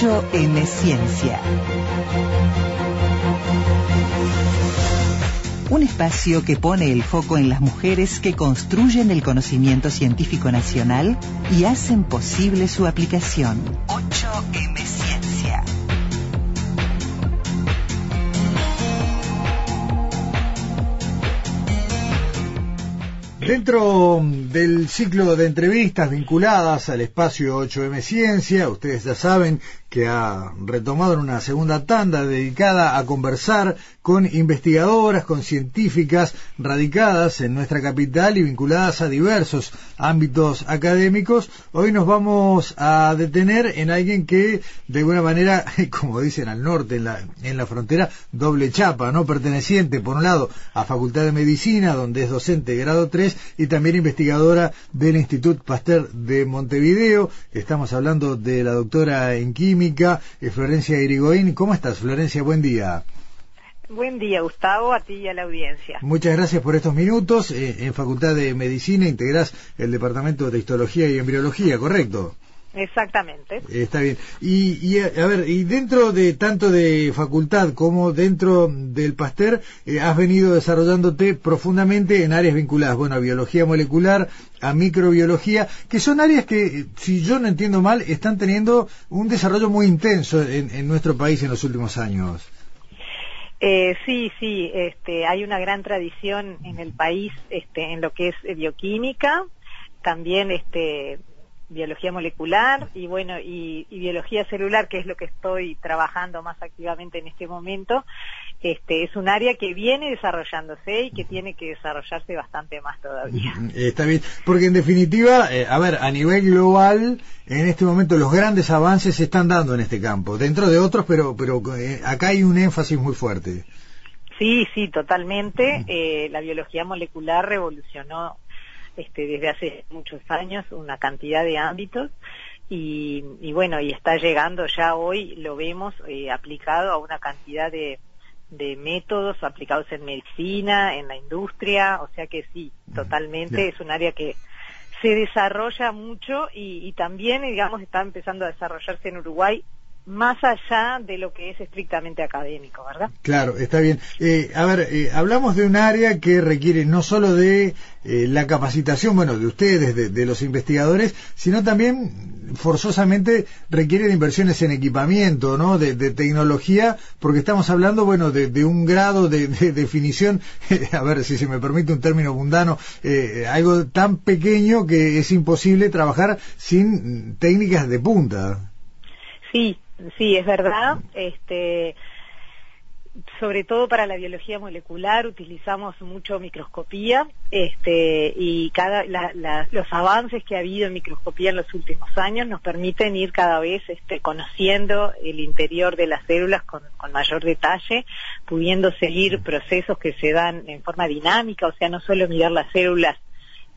8M Ciencia. Un espacio que pone el foco en las mujeres que construyen el conocimiento científico nacional y hacen posible su aplicación. 8M Ciencia. Dentro del ciclo de entrevistas vinculadas al espacio 8M Ciencia, ustedes ya saben que ha retomado en una segunda tanda dedicada a conversar con investigadoras, con científicas radicadas en nuestra capital y vinculadas a diversos ámbitos académicos. Hoy nos vamos a detener en alguien que, de alguna manera, como dicen al norte, en la, en la frontera, doble chapa, ¿no? Perteneciente, por un lado, a Facultad de Medicina, donde es docente de grado 3, y también investigadora del Instituto Pasteur de Montevideo. Estamos hablando de la doctora en eh, Florencia Irigoyen. ¿Cómo estás, Florencia? Buen día. Buen día, Gustavo, a ti y a la audiencia. Muchas gracias por estos minutos. Eh, en Facultad de Medicina integrás el Departamento de Histología y Embriología, ¿correcto? Exactamente. Está bien. Y, y, a ver, y dentro de tanto de facultad como dentro del Pasteur, eh, has venido desarrollándote profundamente en áreas vinculadas, bueno, a biología molecular, a microbiología, que son áreas que, si yo no entiendo mal, están teniendo un desarrollo muy intenso en, en nuestro país en los últimos años. Eh, sí, sí, este, hay una gran tradición en el país este, en lo que es bioquímica, también este, biología molecular y bueno y, y, biología celular que es lo que estoy trabajando más activamente en este momento. Este es un área que viene desarrollándose y que tiene que desarrollarse bastante más todavía. Está bien. Porque en definitiva eh, a ver a nivel global en este momento los grandes avances se están dando en este campo dentro de otros pero pero eh, acá hay un énfasis muy fuerte. Sí sí totalmente. Eh, la biología molecular revolucionó este, desde hace muchos años una cantidad de ámbitos y, y bueno, y está llegando ya hoy, lo vemos eh, aplicado a una cantidad de, de métodos aplicados en medicina, en la industria, o sea que sí, totalmente es un área que se desarrolla mucho y, y también, digamos, está empezando a desarrollarse en Uruguay más allá de lo que es estrictamente académico, ¿verdad? Claro, está bien. Eh, a ver, eh, hablamos de un área que requiere no solo de eh, la capacitación, bueno, de ustedes, de, de, los investigadores, sino también forzosamente requiere de inversiones en equipamiento, ¿no? De, de tecnología, porque estamos hablando, bueno, de, de un grado de, definición, a ver si se me permite un término mundano, algo tan pequeño que es imposible trabajar sin técnicas de punta. Sí, Sí, es verdad. Este, sobre todo para la biología molecular utilizamos mucho microscopía este, y cada, la, la, los avances que ha habido en microscopía en los últimos años nos permiten ir cada vez este, conociendo el interior de las células con, con, mayor detalle, pudiendo seguir procesos que se dan en forma dinámica, o sea, no solo mirar las células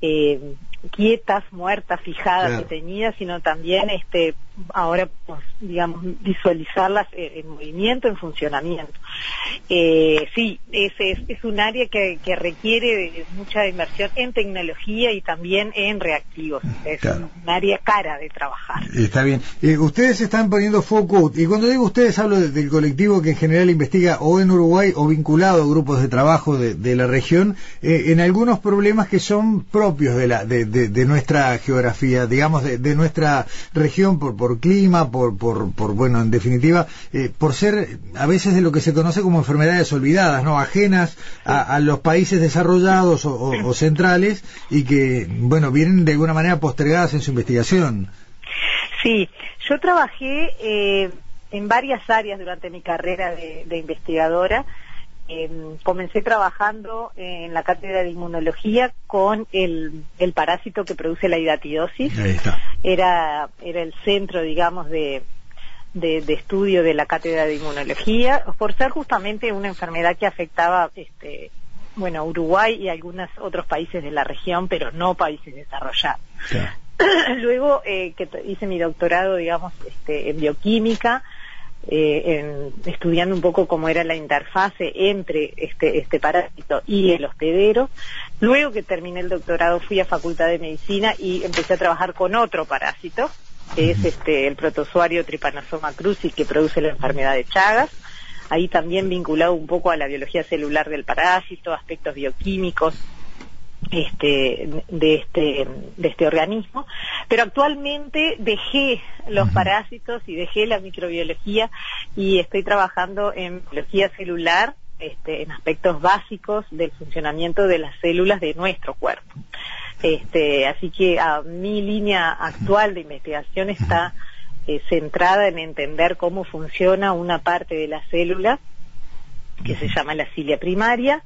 eh, quietas, muertas, fijadas, claro. detenidas, sino también este ahora pues, digamos visualizarlas en, movimiento, en funcionamiento. Eh, sí, es, es, es, un área que, que, requiere mucha inversión en tecnología y también en reactivos. Es claro. un área cara de trabajar. Está bien. Eh, ustedes están poniendo foco, y cuando digo ustedes hablo de, del colectivo que en general investiga o en Uruguay o vinculado a grupos de trabajo de, de la región, eh, en algunos problemas que son propios de la de, de, de, nuestra geografía, digamos, de, de, nuestra región por, por clima, por, por, por bueno, en definitiva, eh, por ser a veces de lo que se conoce como enfermedades olvidadas, ¿no? Ajenas a, a los países desarrollados o, o, o, centrales y que, bueno, vienen de alguna manera postergadas en su investigación. Sí, yo trabajé eh, en varias áreas durante mi carrera de, de investigadora. Eh, comencé trabajando en la cátedra de inmunología con el, el parásito que produce la hidatidosis. Ahí está. Era, era el centro, digamos, de, de, estudio de la cátedra de inmunología, por ser justamente una enfermedad que afectaba, este, bueno, Uruguay y algunos otros países de la región, pero no países desarrollados. Luego eh, que hice mi doctorado, digamos, este, en bioquímica, eh, estudiando un poco cómo era la interfase entre este, este parásito y el hospedero. Luego que terminé el doctorado fui a Facultad de Medicina y empecé a trabajar con otro parásito, que es este, el protozoario Trypanosoma cruzi que produce la enfermedad de Chagas. Ahí también vinculado un poco a la biología celular del parásito, aspectos bioquímicos, este, de este de este organismo pero actualmente dejé los parásitos y dejé la microbiología y estoy trabajando en biología celular este, en aspectos básicos del funcionamiento de las células de nuestro cuerpo. Este, así que a mi línea actual de investigación está eh, centrada en entender cómo funciona una parte de la célula que se llama la cilia primaria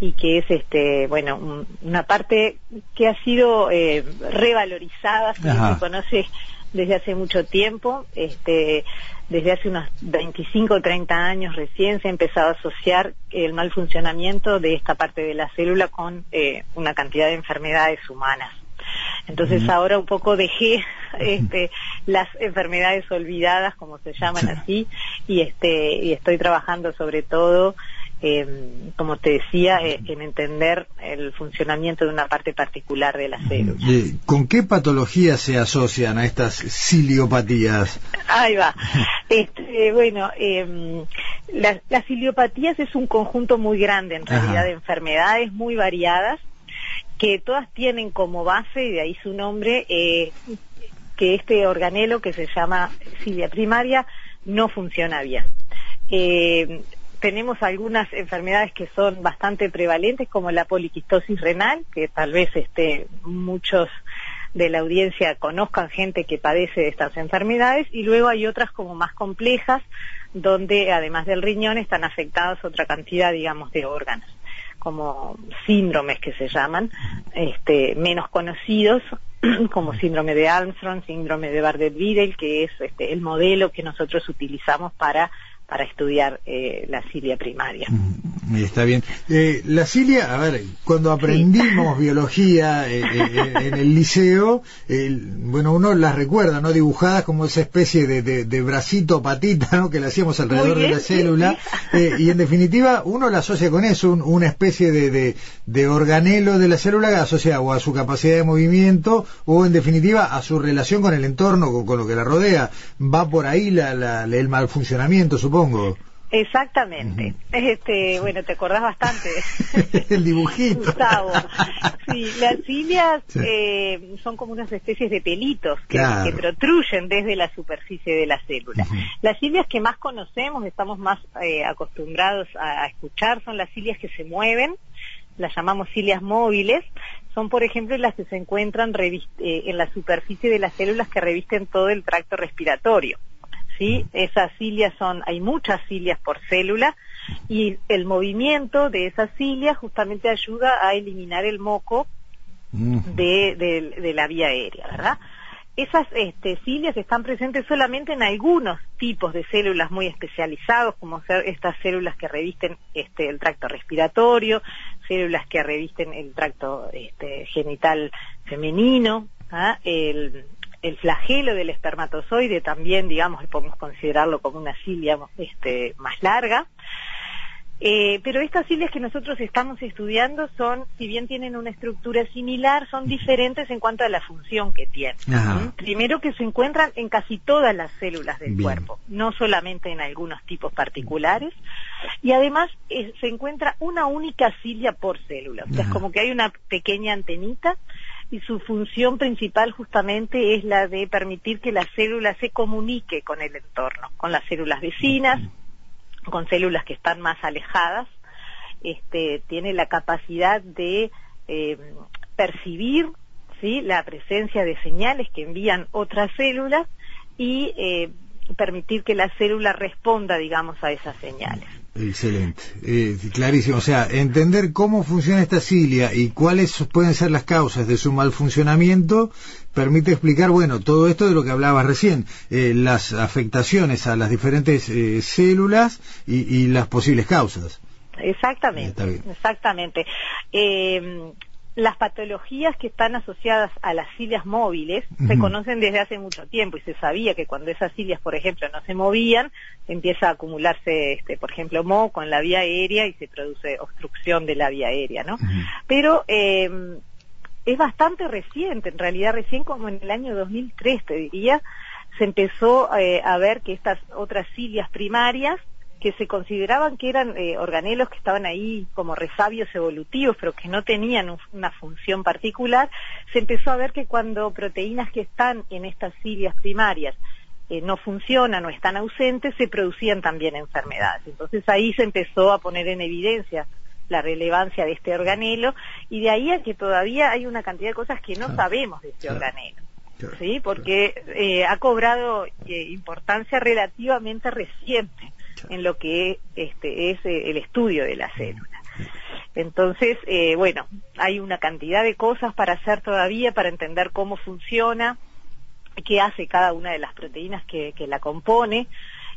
y que es este bueno una parte que ha sido eh, revalorizada se conoce desde hace mucho tiempo. Este desde hace unos 25 o 30 años recién se ha empezado a asociar el mal funcionamiento de esta parte de la célula con eh, una cantidad de enfermedades humanas. Entonces ahora un poco dejé este, las enfermedades olvidadas, como se llaman así, y este y estoy trabajando sobre todo eh, como te decía, eh, en entender el funcionamiento de una parte particular de la célula. ¿Con qué patologías se asocian a estas ciliopatías? Ahí va. Este, bueno, eh, las ciliopatías es un conjunto muy grande en realidad de enfermedades muy variadas que todas tienen como base, y de ahí su nombre, eh, que este organelo que se llama cilia primaria no funciona bien. Eh, tenemos algunas enfermedades que son bastante prevalentes, como la poliquistosis renal, que tal vez este, muchos de la audiencia conozcan gente que padece de estas enfermedades, y luego hay otras como más complejas, donde además del riñón están afectados otra cantidad, digamos, de órganos, como síndromes que se llaman, este, menos conocidos, como síndrome de Armstrong, síndrome de Bardet-Biedl, que es este, el modelo que nosotros utilizamos para para estudiar eh, la cilia primaria. Está bien. Eh, la cilia, a ver, cuando aprendimos biología eh, en el liceo, bueno, uno las recuerda, ¿no? Dibujadas como esa especie de, de, bracito, patita, ¿no? Que le hacíamos alrededor de la célula. y en definitiva, uno la asocia con eso, una especie de, de, organelo de la célula asociado o a su capacidad de movimiento o en definitiva a su relación con el entorno, con, lo que la rodea. Va por ahí la, la, el mal funcionamiento, supongo Exactamente. Este, bueno, te acordás bastante. El dibujito. Gustavo. Sí, las cilias eh, son como unas especies de pelitos que, protruyen desde la superficie de la célula. Las cilias que más conocemos, estamos más eh, acostumbrados a, escuchar, son las cilias que se mueven, las llamamos cilias móviles, son por ejemplo las que se encuentran eh, en la superficie de las células que revisten todo el tracto respiratorio. ¿Sí? Esas cilias son, hay muchas cilias por célula y el movimiento de esas cilias justamente ayuda a eliminar el moco de, la vía aérea, ¿verdad? Esas este, cilias están presentes solamente en algunos tipos de células muy especializados, como estas células que revisten este, el tracto respiratorio, células que revisten el tracto este, genital femenino, ¿ah? el, el flagelo del espermatozoide también, digamos, podemos considerarlo como una cilia este, más larga. Eh, pero estas cilias que nosotros estamos estudiando son, si bien tienen una estructura similar, son diferentes en cuanto a la función que tienen. Primero que se encuentran en casi todas las células del cuerpo, no solamente en algunos tipos particulares. Y además eh, se encuentra una única cilia por célula. O sea, es como que hay una pequeña antenita y su función principal justamente es la de permitir que la célula se comunique con el entorno, con las células vecinas, con células que están más alejadas. Este, tiene la capacidad de eh, percibir ¿sí? la presencia de señales que envían otras células y eh, permitir que la célula responda, digamos, a esas señales. Excelente, eh, clarísimo. O sea, entender cómo funciona esta cilia y cuáles pueden ser las causas de su mal funcionamiento permite explicar, bueno, todo esto de lo que hablabas recién, eh, las afectaciones a las diferentes eh, células y, las posibles causas. Exactamente, exactamente. Las patologías que están asociadas a las cilias móviles se conocen desde hace mucho tiempo y se sabía que cuando esas cilias, por ejemplo, no se movían, empieza a acumularse, este, por ejemplo, moco en la vía aérea y se produce obstrucción de la vía aérea, ¿no? Pero eh, es bastante reciente, en realidad recién como en el año 2003, te diría, se empezó eh, a ver que estas otras cilias primarias que se consideraban que eran eh, organelos que estaban ahí como resabios evolutivos, pero que no tenían una función particular, se empezó a ver que cuando proteínas que están en estas cilias primarias eh, no funcionan o están ausentes, se producían también enfermedades. Entonces ahí se empezó a poner en evidencia la relevancia de este organelo y de ahí a que todavía hay una cantidad de cosas que no sabemos de este organelo. ¿Sí? Porque eh, ha cobrado importancia relativamente reciente en lo que este, es eh, el estudio de la célula. Entonces, eh, bueno, hay una cantidad de cosas para hacer todavía para entender cómo funciona, qué hace cada una de las proteínas que, la compone,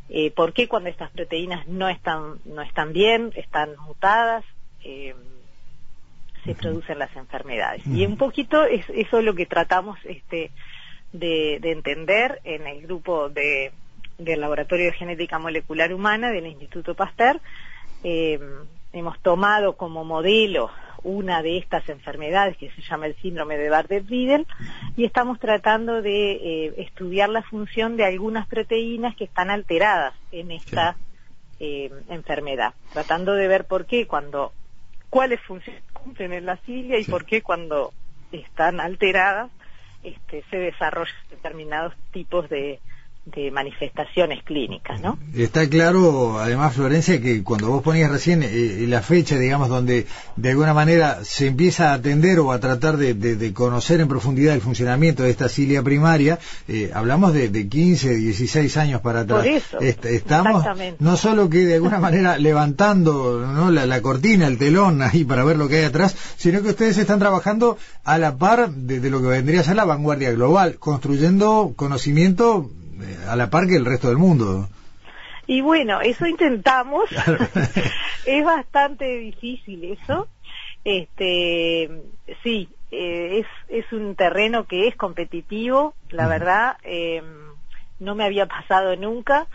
eh, por qué cuando estas proteínas no están, no están bien, están mutadas, se producen las enfermedades. Y un poquito es, eso es lo que tratamos este, de entender en el grupo de, del Laboratorio de Genética Molecular Humana del Instituto Pasteur. Eh, hemos tomado como modelo una de estas enfermedades que se llama el síndrome de Bardet-Biedl y estamos tratando de eh, estudiar la función de algunas proteínas que están alteradas en esta eh, enfermedad, tratando de ver por qué cuando cuáles funciones cumplen en la cilia y por qué cuando están alteradas este, se desarrollan determinados tipos de, de manifestaciones clínicas, ¿no? Está claro, además, Florencia, que cuando vos ponías recién eh, la fecha, digamos, donde de alguna manera se empieza a atender o a tratar de, conocer en profundidad el funcionamiento de esta cilia primaria, eh, hablamos de, de, 15, 16 años para atrás. Por eso, estamos no solo que de alguna manera levantando ¿no? la, cortina, el telón ahí para ver lo que hay atrás, sino que ustedes están trabajando a la par de, de lo que vendría a ser la vanguardia global, construyendo conocimiento a la par que el resto del mundo. Y bueno, eso intentamos. es bastante difícil eso. Este, sí, eh, es, es un terreno que es competitivo, la verdad. Eh, no me había pasado nunca.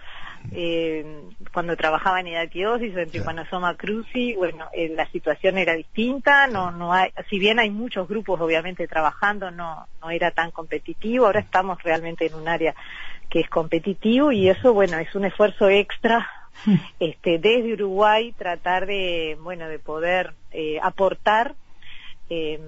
Eh, cuando trabajaba en hidatiosis o en tripanosoma cruzi, bueno, eh, la situación era distinta, no, no hay, si bien hay muchos grupos obviamente trabajando, no, no era tan competitivo, ahora estamos realmente en un área que es competitivo y eso, bueno, es un esfuerzo extra este, desde Uruguay tratar de, bueno, de poder eh, aportar eh,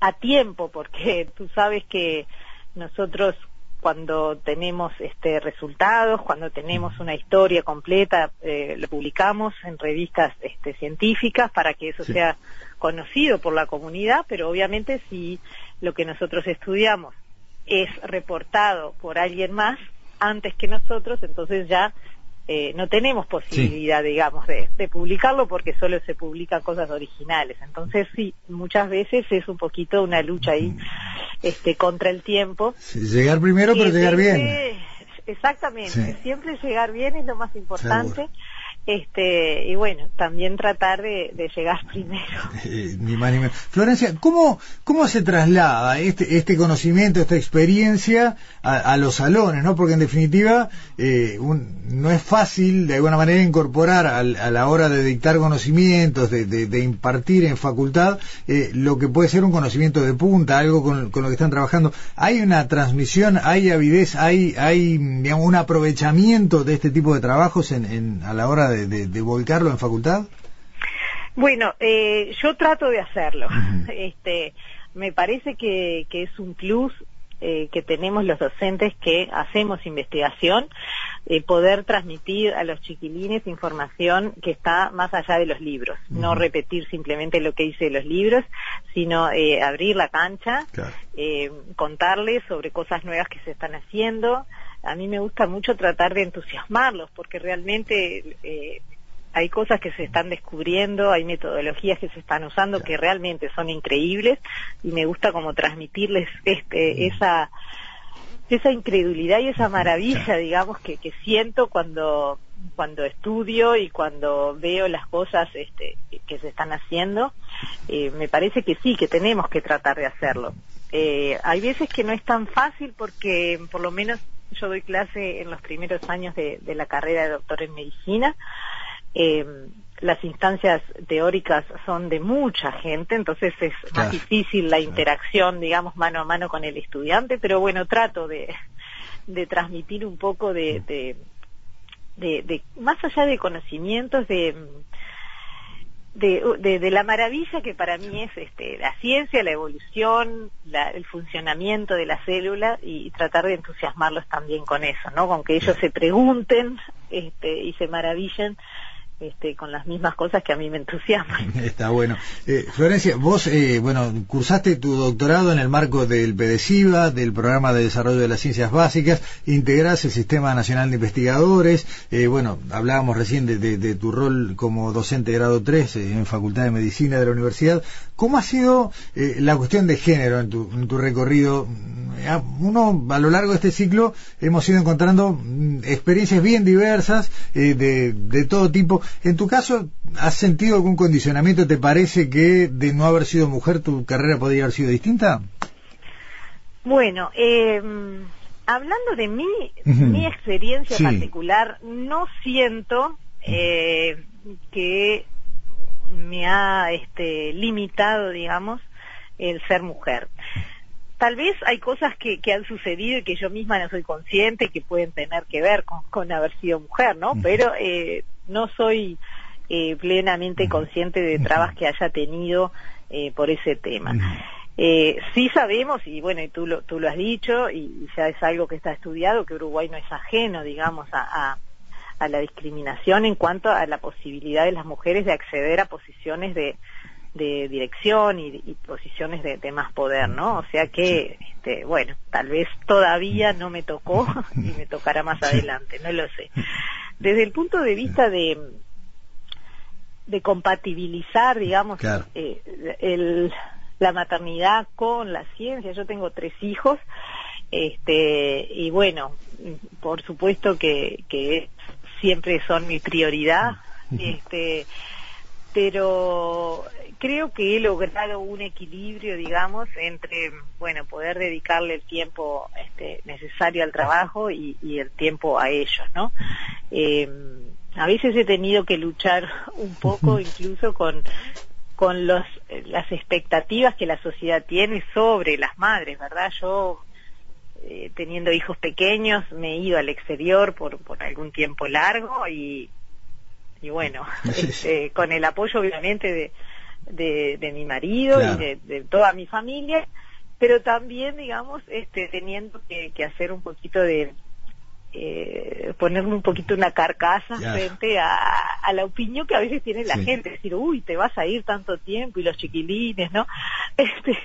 a tiempo, porque tú sabes que nosotros cuando tenemos este resultados, cuando tenemos una historia completa, eh, lo publicamos en revistas este, científicas para que eso sea conocido por la comunidad, pero obviamente si lo que nosotros estudiamos es reportado por alguien más antes que nosotros, entonces ya eh, no tenemos posibilidad, digamos, de, publicarlo porque solo se publican cosas originales. Entonces sí, muchas veces es un poquito una lucha ahí este, contra el tiempo. llegar primero, pero llegar bien. Exactamente, siempre llegar bien es lo más importante. Este, y bueno, también tratar de, llegar primero. Eh, ni más ni Florencia, ¿cómo, ¿cómo se traslada este, este conocimiento, esta experiencia a, los salones? ¿no? Porque en definitiva eh, no es fácil de alguna manera incorporar a, la hora de dictar conocimientos, de, impartir en facultad, eh, lo que puede ser un conocimiento de punta, algo con, lo que están trabajando. ¿Hay una transmisión, hay avidez, hay, hay digamos, un aprovechamiento de este tipo de trabajos en, a la hora de, volcarlo en facultad? Bueno, eh, yo trato de hacerlo. este, me parece que, es un plus eh, que tenemos los docentes que hacemos investigación, eh, poder transmitir a los chiquilines información que está más allá de los libros, no repetir simplemente lo que dice los libros, sino abrir la cancha, contarles sobre cosas nuevas que se están haciendo, a mí me gusta mucho tratar de entusiasmarlos porque realmente eh, hay cosas que se están descubriendo, hay metodologías que se están usando que realmente son increíbles y me gusta como transmitirles este, esa esa incredulidad y esa maravilla, digamos, que, que siento cuando cuando estudio y cuando veo las cosas este, que se están haciendo, eh, me parece que sí, que tenemos que tratar de hacerlo. Eh, hay veces que no es tan fácil porque, por lo menos, yo doy clase en los primeros años de, de la carrera de doctor en medicina. Eh, las instancias teóricas son de mucha gente, entonces es más difícil la interacción, digamos, mano a mano con el estudiante, pero bueno, trato de, de transmitir un poco de, de, de, más allá de conocimientos, de, de, de, la maravilla que para mí es este, la ciencia, la evolución, el funcionamiento de la célula y tratar de entusiasmarlos también con eso, ¿no? Con que ellos se pregunten este, y se maravillen este, con las mismas cosas que a mí me entusiasman. Está bueno. Eh, Florencia, vos, eh, bueno, cursaste tu doctorado en el marco del PDCIVA, del Programa de Desarrollo de las Ciencias Básicas, integrás el Sistema Nacional de Investigadores, eh, bueno, hablábamos recién de, tu rol como docente de grado 3 en Facultad de Medicina de la Universidad. ¿Cómo ha sido la cuestión de género en tu, en tu recorrido? Uno, a lo largo de este ciclo, hemos ido encontrando mm, experiencias bien diversas, de, de todo tipo en tu caso, ¿has sentido algún condicionamiento? ¿Te parece que de no haber sido mujer tu carrera podría haber sido distinta? Bueno, eh, hablando de mí, mi experiencia particular, no siento eh, que me ha este, limitado, digamos, el ser mujer. Tal vez hay cosas que, han sucedido y que yo misma no soy consciente que pueden tener que ver con, haber sido mujer, ¿no? Pero eh, no soy eh, plenamente consciente de trabas que haya tenido eh, por ese tema. Eh, sí sabemos, y bueno, y tú lo, tú lo has dicho, y ya es algo que está estudiado, que Uruguay no es ajeno, digamos, a, a, la discriminación en cuanto a la posibilidad de las mujeres de acceder a posiciones de, de dirección y, posiciones de, de, más poder, ¿no? O sea que, este, bueno, tal vez todavía no me tocó y me tocará más adelante, no lo sé. Desde el punto de vista de, de compatibilizar, digamos, eh, el, la maternidad con la ciencia. Yo tengo tres hijos, este, y bueno, por supuesto que, que siempre son mi prioridad, este, pero creo que he logrado un equilibrio, digamos, entre, bueno, poder dedicarle el tiempo este, necesario al trabajo y, el tiempo a ellos, ¿no? Eh, a veces he tenido que luchar un poco incluso con con los, las expectativas que la sociedad tiene sobre las madres, ¿verdad? Yo, eh, teniendo hijos pequeños, me he ido al exterior por, por algún tiempo largo y, y bueno, este, con el apoyo obviamente de, de, mi marido y de, toda mi familia, pero también, digamos, este, teniendo que, hacer un poquito de, eh, ponerme un poquito una carcasa frente a, la opinión que a veces tiene la gente, decir, uy, te vas a ir tanto tiempo y los chiquilines, ¿no? Este,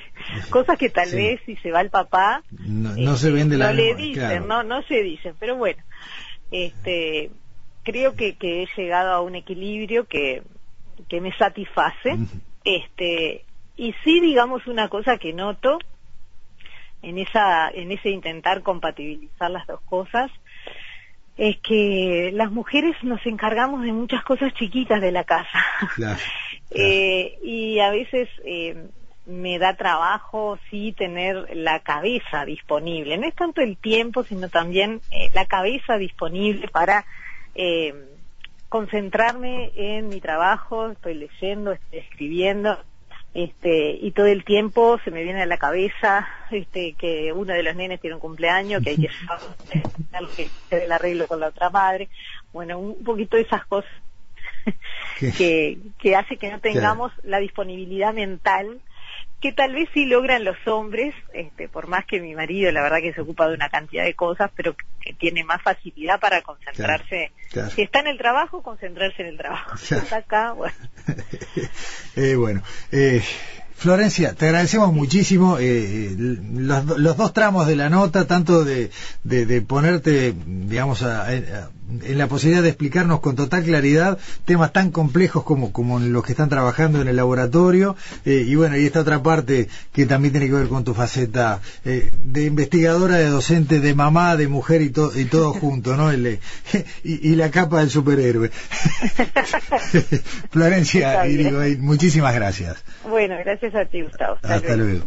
cosas que tal vez si se va el papá, no, se ven de la No le dicen, no, no se dicen, pero bueno, este, creo que, que he llegado a un equilibrio que, que me satisface este, y sí, digamos, una cosa que noto en, esa, en ese intentar compatibilizar las dos cosas, es que las mujeres nos encargamos de muchas cosas chiquitas de la casa. Eh, y a veces eh, me da trabajo sí tener la cabeza disponible. No es tanto el tiempo, sino también eh, la cabeza disponible para concentrarme en mi trabajo, estoy leyendo, estoy escribiendo, este, y todo el tiempo se me viene a la cabeza este, que uno de los nenes tiene un cumpleaños, que hay que hacer el arreglo con la otra madre, bueno, un poquito de esas cosas que, que hace que no tengamos la disponibilidad mental que tal vez sí logran los hombres, este, por más que mi marido la verdad que se ocupa de una cantidad de cosas, pero que tiene más facilidad para concentrarse. Si está en el trabajo, concentrarse en el trabajo. Si está acá, bueno. eh, bueno, eh, Florencia, te agradecemos muchísimo eh, los, los, dos tramos de la nota, tanto de, de, ponerte, digamos, a en la posibilidad de explicarnos con total claridad temas tan complejos como, como los que están trabajando en el laboratorio. Eh, y bueno, y esta otra parte que también tiene que ver con tu faceta eh, de investigadora, de docente, de mamá, de mujer y, y todo junto, ¿no? El, y, la capa del superhéroe. Florencia, y digo, muchísimas gracias. Bueno, gracias a ti, Gustavo. Hasta luego.